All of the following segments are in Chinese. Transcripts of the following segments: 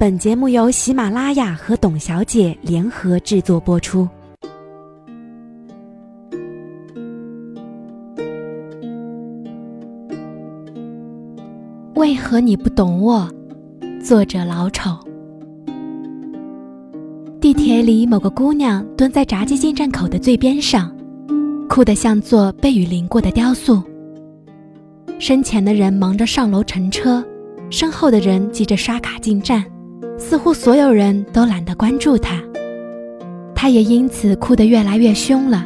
本节目由喜马拉雅和董小姐联合制作播出。为何你不懂我？作者老丑。地铁里，某个姑娘蹲在闸机进站口的最边上，哭得像座被雨淋过的雕塑。身前的人忙着上楼乘车，身后的人急着刷卡进站。似乎所有人都懒得关注他，他也因此哭得越来越凶了。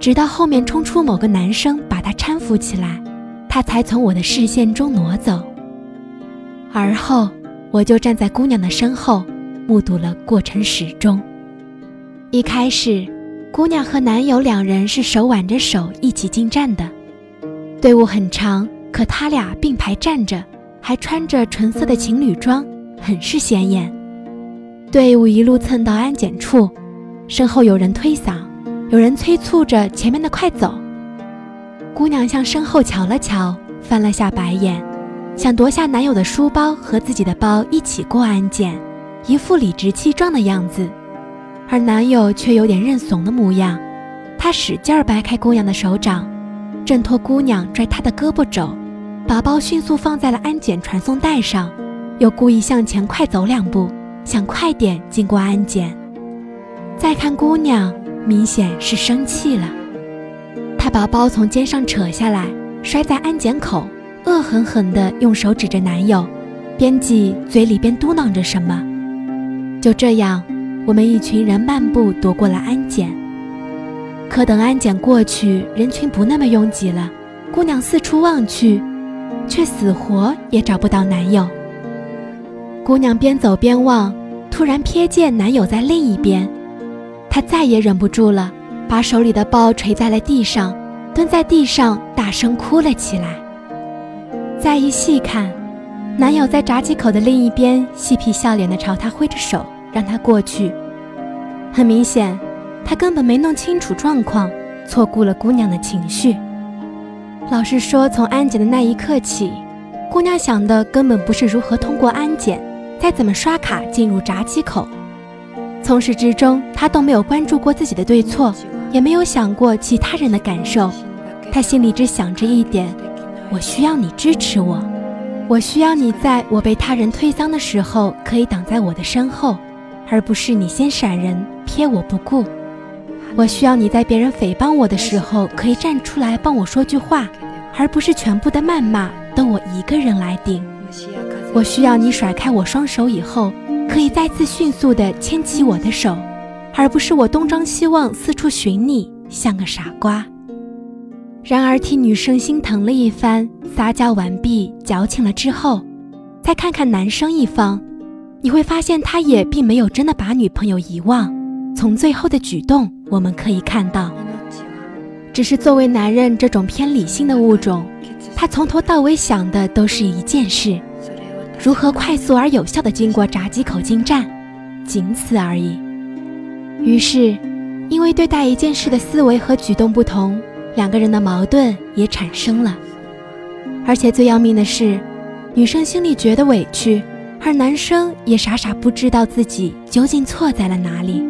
直到后面冲出某个男生把他搀扶起来，他才从我的视线中挪走。而后，我就站在姑娘的身后，目睹了过程始终。一开始，姑娘和男友两人是手挽着手一起进站的，队伍很长，可他俩并排站着，还穿着纯色的情侣装。很是显眼。队伍一路蹭到安检处，身后有人推搡，有人催促着前面的快走。姑娘向身后瞧了瞧，翻了下白眼，想夺下男友的书包和自己的包一起过安检，一副理直气壮的样子。而男友却有点认怂的模样，他使劲掰开姑娘的手掌，挣脱姑娘拽他的胳膊肘，把包迅速放在了安检传送带上。又故意向前快走两步，想快点经过安检。再看姑娘，明显是生气了。她把包从肩上扯下来，摔在安检口，恶狠狠地用手指着男友，边挤嘴里边嘟囔着什么。就这样，我们一群人漫步躲过了安检。可等安检过去，人群不那么拥挤了，姑娘四处望去，却死活也找不到男友。姑娘边走边望，突然瞥见男友在另一边，她再也忍不住了，把手里的包垂在了地上，蹲在地上大声哭了起来。再一细看，男友在闸机口的另一边，嬉皮笑脸地朝她挥着手，让她过去。很明显，他根本没弄清楚状况，错估了姑娘的情绪。老实说，从安检的那一刻起，姑娘想的根本不是如何通过安检。再怎么刷卡进入闸机口，从始至终，他都没有关注过自己的对错，也没有想过其他人的感受。他心里只想着一点：我需要你支持我，我需要你在我被他人推搡的时候可以挡在我的身后，而不是你先闪人撇我不顾。我需要你在别人诽谤我的时候可以站出来帮我说句话，而不是全部的谩骂都我一个人来顶。我需要你甩开我双手以后，可以再次迅速地牵起我的手，而不是我东张西望四处寻你，像个傻瓜。然而替女生心疼了一番，撒娇完毕，矫情了之后，再看看男生一方，你会发现他也并没有真的把女朋友遗忘。从最后的举动，我们可以看到，只是作为男人这种偏理性的物种，他从头到尾想的都是一件事。如何快速而有效地经过闸机口进站，仅此而已。于是，因为对待一件事的思维和举动不同，两个人的矛盾也产生了。而且最要命的是，女生心里觉得委屈，而男生也傻傻不知道自己究竟错在了哪里。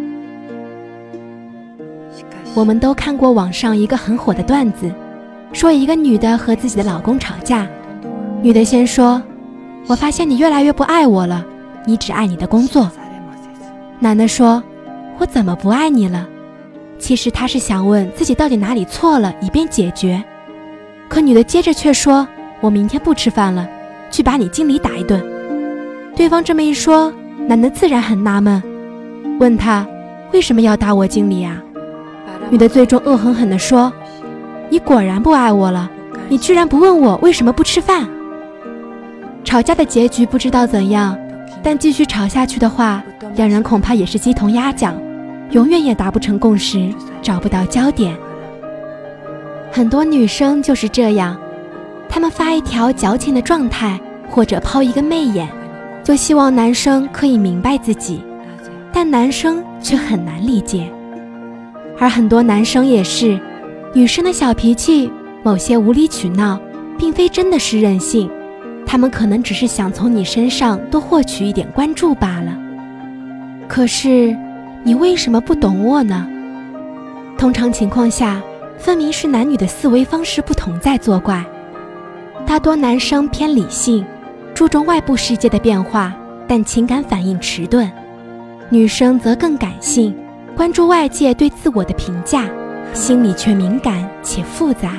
我们都看过网上一个很火的段子，说一个女的和自己的老公吵架，女的先说。我发现你越来越不爱我了，你只爱你的工作。男的说：“我怎么不爱你了？”其实他是想问自己到底哪里错了，以便解决。可女的接着却说：“我明天不吃饭了，去把你经理打一顿。”对方这么一说，男的自然很纳闷，问他为什么要打我经理啊？女的最终恶狠狠地说：“你果然不爱我了，你居然不问我为什么不吃饭。”吵架的结局不知道怎样，但继续吵下去的话，两人恐怕也是鸡同鸭讲，永远也达不成共识，找不到焦点。很多女生就是这样，她们发一条矫情的状态，或者抛一个媚眼，就希望男生可以明白自己，但男生却很难理解。而很多男生也是，女生的小脾气，某些无理取闹，并非真的是任性。他们可能只是想从你身上多获取一点关注罢了。可是，你为什么不懂我呢？通常情况下，分明是男女的思维方式不同在作怪。大多男生偏理性，注重外部世界的变化，但情感反应迟钝；女生则更感性，关注外界对自我的评价，心里却敏感且复杂。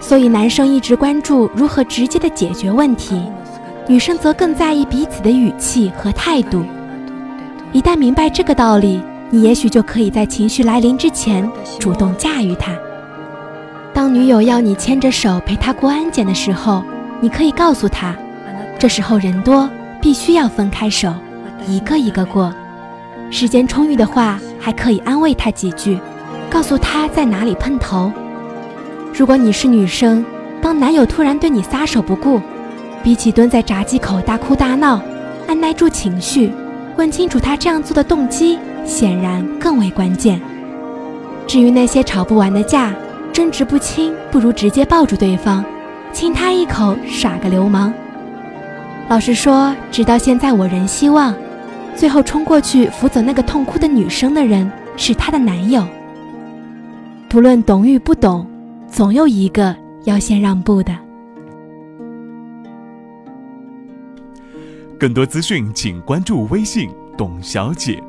所以，男生一直关注如何直接的解决问题，女生则更在意彼此的语气和态度。一旦明白这个道理，你也许就可以在情绪来临之前主动驾驭它。当女友要你牵着手陪她过安检的时候，你可以告诉她，这时候人多，必须要分开手，一个一个过。时间充裕的话，还可以安慰她几句，告诉她在哪里碰头。如果你是女生，当男友突然对你撒手不顾，比起蹲在闸机口大哭大闹，按耐住情绪，问清楚他这样做的动机，显然更为关键。至于那些吵不完的架，争执不清，不如直接抱住对方，亲他一口，耍个流氓。老实说，直到现在，我仍希望，最后冲过去扶走那个痛哭的女生的人是她的男友。不论懂与不懂。总有一个要先让步的。更多资讯，请关注微信“董小姐”。